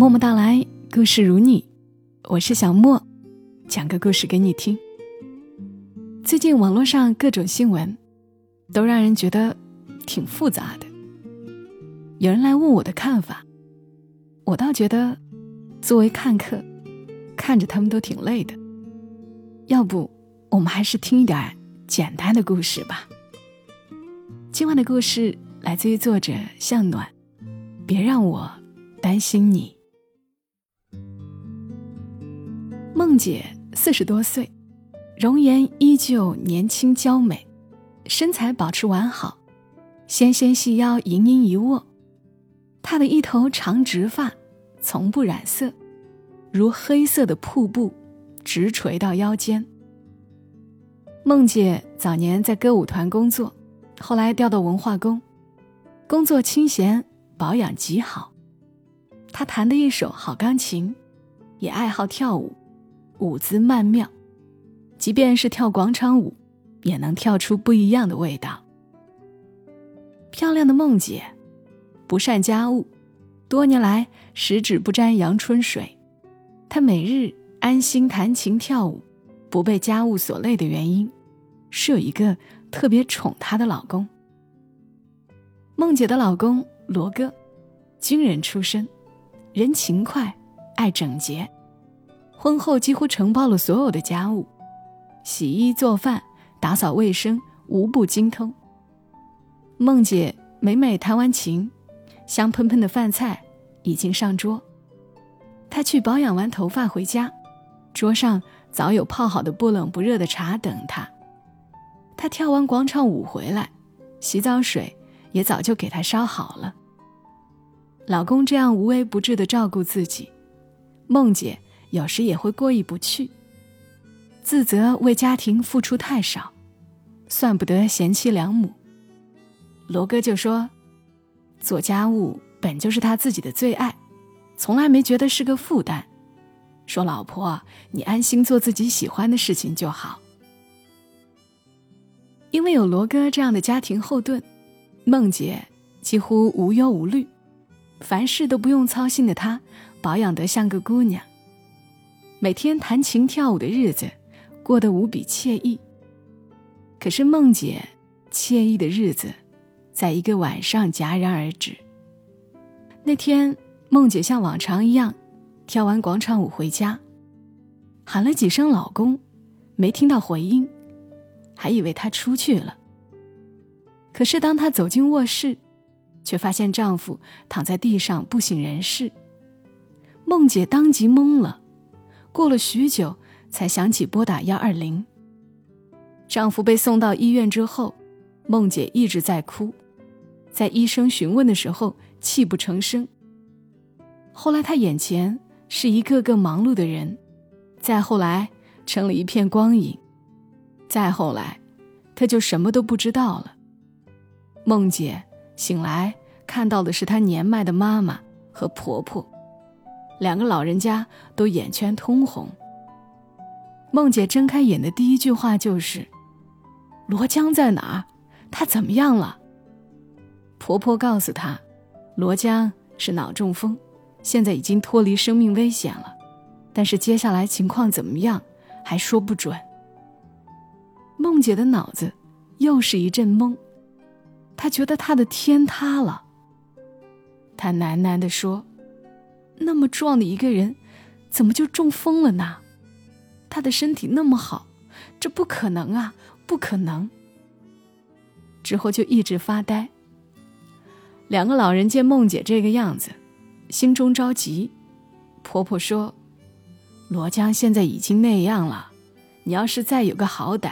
默默到来，故事如你，我是小莫，讲个故事给你听。最近网络上各种新闻，都让人觉得挺复杂的。有人来问我的看法，我倒觉得，作为看客，看着他们都挺累的。要不，我们还是听一点简单的故事吧。今晚的故事来自于作者向暖，别让我担心你。梦姐四十多岁，容颜依旧年轻娇美，身材保持完好，纤纤细腰盈盈一握。她的一头长直发从不染色，如黑色的瀑布，直垂到腰间。梦姐早年在歌舞团工作，后来调到文化宫，工作清闲，保养极好。她弹的一手好钢琴，也爱好跳舞。舞姿曼妙，即便是跳广场舞，也能跳出不一样的味道。漂亮的梦姐，不善家务，多年来十指不沾阳春水。她每日安心弹琴跳舞，不被家务所累的原因，是有一个特别宠她的老公。梦姐的老公罗哥，军人出身，人勤快，爱整洁。婚后几乎承包了所有的家务，洗衣做饭、打扫卫生，无不精通。梦姐每每弹完琴，香喷喷的饭菜已经上桌。她去保养完头发回家，桌上早有泡好的不冷不热的茶等她。她跳完广场舞回来，洗澡水也早就给她烧好了。老公这样无微不至的照顾自己，梦姐。有时也会过意不去，自责为家庭付出太少，算不得贤妻良母。罗哥就说：“做家务本就是他自己的最爱，从来没觉得是个负担。说老婆，你安心做自己喜欢的事情就好。”因为有罗哥这样的家庭后盾，梦姐几乎无忧无虑，凡事都不用操心的她，保养得像个姑娘。每天弹琴跳舞的日子，过得无比惬意。可是梦姐惬意的日子，在一个晚上戛然而止。那天，梦姐像往常一样，跳完广场舞回家，喊了几声“老公”，没听到回音，还以为他出去了。可是当她走进卧室，却发现丈夫躺在地上不省人事。梦姐当即懵了。过了许久，才想起拨打幺二零。丈夫被送到医院之后，梦姐一直在哭，在医生询问的时候泣不成声。后来她眼前是一个个忙碌的人，再后来成了一片光影，再后来，她就什么都不知道了。梦姐醒来看到的是她年迈的妈妈和婆婆。两个老人家都眼圈通红。梦姐睁开眼的第一句话就是：“罗江在哪儿？他怎么样了？”婆婆告诉她：“罗江是脑中风，现在已经脱离生命危险了，但是接下来情况怎么样还说不准。”梦姐的脑子又是一阵懵，她觉得她的天塌了。她喃喃地说。那么壮的一个人，怎么就中风了呢？他的身体那么好，这不可能啊，不可能。之后就一直发呆。两个老人见梦姐这个样子，心中着急。婆婆说：“罗江现在已经那样了，你要是再有个好歹，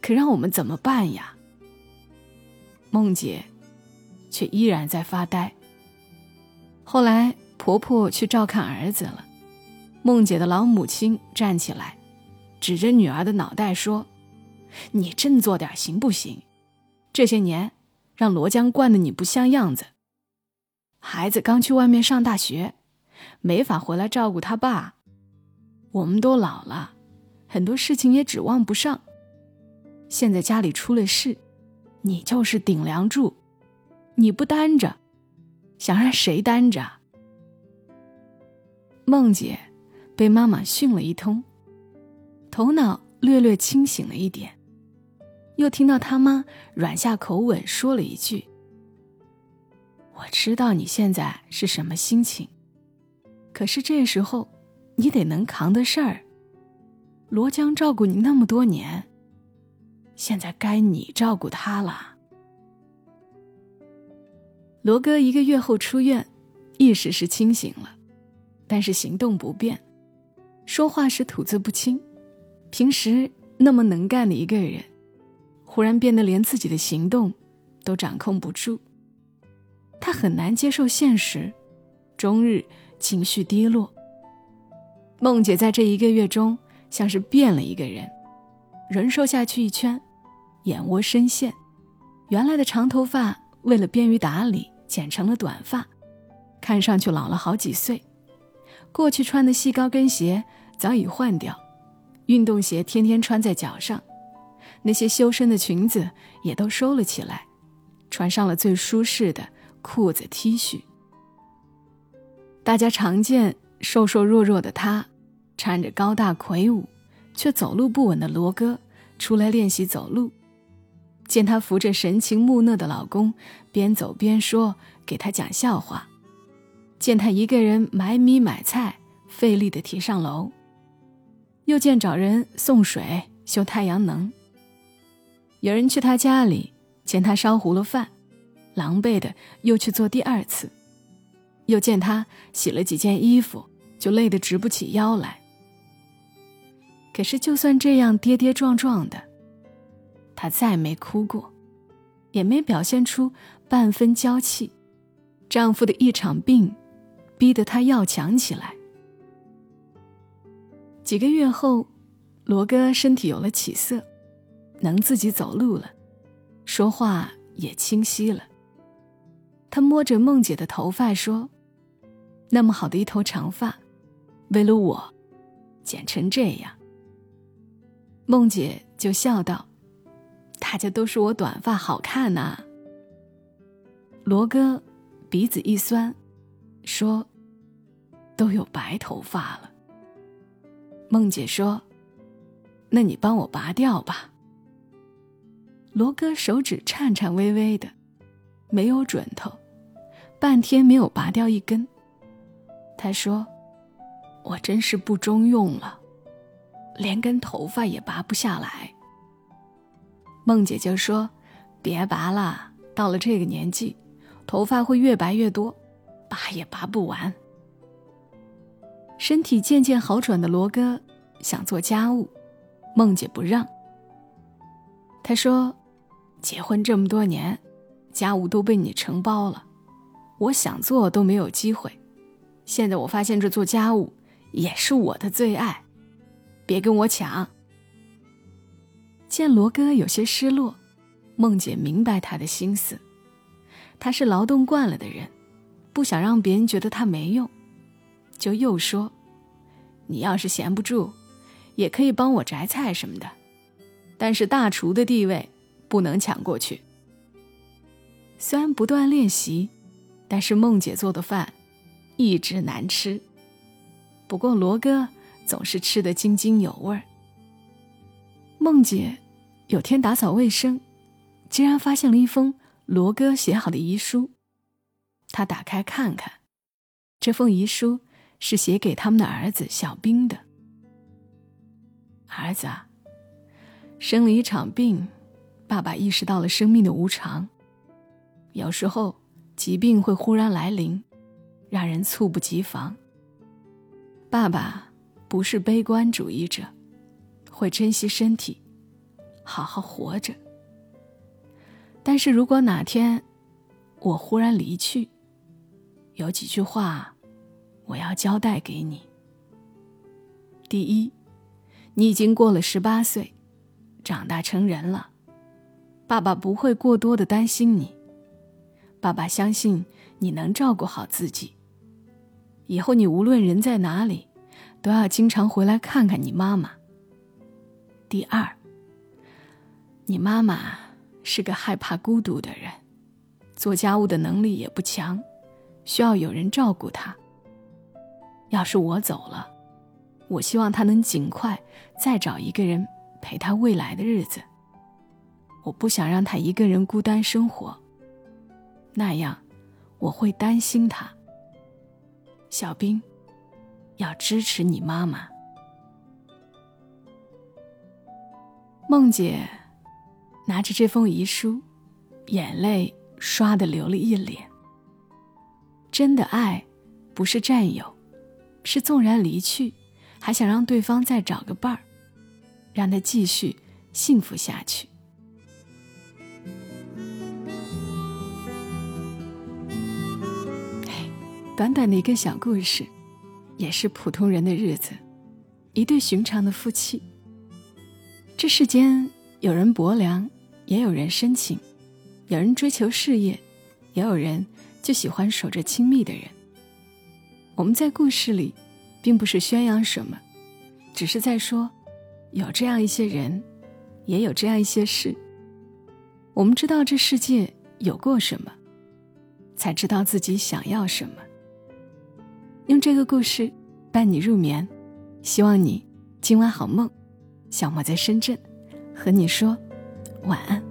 可让我们怎么办呀？”梦姐却依然在发呆。后来。婆婆去照看儿子了，梦姐的老母亲站起来，指着女儿的脑袋说：“你振作点行不行？这些年让罗江惯得你不像样子。孩子刚去外面上大学，没法回来照顾他爸。我们都老了，很多事情也指望不上。现在家里出了事，你就是顶梁柱，你不担着，想让谁担着？”梦姐被妈妈训了一通，头脑略略清醒了一点，又听到他妈软下口吻说了一句：“我知道你现在是什么心情，可是这时候你得能扛的事儿。罗江照顾你那么多年，现在该你照顾他了。”罗哥一个月后出院，意识是清醒了，但是行动不便，说话时吐字不清。平时那么能干的一个人，忽然变得连自己的行动都掌控不住。他很难接受现实，终日情绪低落。梦姐在这一个月中像是变了一个人，人瘦下去一圈，眼窝深陷，原来的长头发。为了便于打理，剪成了短发，看上去老了好几岁。过去穿的细高跟鞋早已换掉，运动鞋天天穿在脚上，那些修身的裙子也都收了起来，穿上了最舒适的裤子 T 恤。大家常见瘦瘦弱弱的他，搀着高大魁梧却走路不稳的罗哥出来练习走路。见她扶着神情木讷的老公，边走边说，给他讲笑话；见他一个人买米买菜，费力地提上楼；又见找人送水、修太阳能。有人去他家里，见他烧糊了饭，狼狈的又去做第二次；又见他洗了几件衣服，就累得直不起腰来。可是，就算这样跌跌撞撞的。她再没哭过，也没表现出半分娇气。丈夫的一场病，逼得他要强起来。几个月后，罗哥身体有了起色，能自己走路了，说话也清晰了。他摸着梦姐的头发说：“那么好的一头长发，为了我，剪成这样。”梦姐就笑道。大家都说我短发好看呐。罗哥鼻子一酸，说：“都有白头发了。”梦姐说：“那你帮我拔掉吧。”罗哥手指颤颤巍巍的，没有准头，半天没有拔掉一根。他说：“我真是不中用了，连根头发也拔不下来。”梦姐就说：“别拔了，到了这个年纪，头发会越白越多，拔也拔不完。”身体渐渐好转的罗哥想做家务，梦姐不让。他说：“结婚这么多年，家务都被你承包了，我想做都没有机会。现在我发现这做家务也是我的最爱，别跟我抢。”见罗哥有些失落，梦姐明白他的心思。他是劳动惯了的人，不想让别人觉得他没用，就又说：“你要是闲不住，也可以帮我摘菜什么的，但是大厨的地位不能抢过去。”虽然不断练习，但是梦姐做的饭一直难吃。不过罗哥总是吃得津津有味儿。梦姐有天打扫卫生，竟然发现了一封罗哥写好的遗书。她打开看看，这封遗书是写给他们的儿子小兵的。儿子啊，生了一场病，爸爸意识到了生命的无常。有时候疾病会忽然来临，让人猝不及防。爸爸不是悲观主义者。会珍惜身体，好好活着。但是如果哪天我忽然离去，有几句话我要交代给你。第一，你已经过了十八岁，长大成人了，爸爸不会过多的担心你。爸爸相信你能照顾好自己。以后你无论人在哪里，都要经常回来看看你妈妈。第二，你妈妈是个害怕孤独的人，做家务的能力也不强，需要有人照顾她。要是我走了，我希望他能尽快再找一个人陪他未来的日子。我不想让他一个人孤单生活，那样我会担心他。小兵，要支持你妈妈。梦姐拿着这封遗书，眼泪唰的流了一脸。真的爱，不是占有，是纵然离去，还想让对方再找个伴儿，让他继续幸福下去。短短的一个小故事，也是普通人的日子，一对寻常的夫妻。这世间有人薄凉，也有人深情；有人追求事业，也有人就喜欢守着亲密的人。我们在故事里，并不是宣扬什么，只是在说，有这样一些人，也有这样一些事。我们知道这世界有过什么，才知道自己想要什么。用这个故事伴你入眠，希望你今晚好梦。小莫在深圳，和你说晚安。